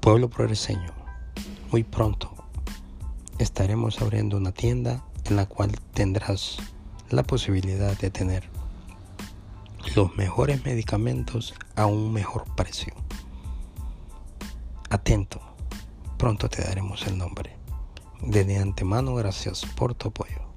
Pueblo progreseño, muy pronto estaremos abriendo una tienda en la cual tendrás la posibilidad de tener los mejores medicamentos a un mejor precio. Atento, pronto te daremos el nombre. De antemano, gracias por tu apoyo.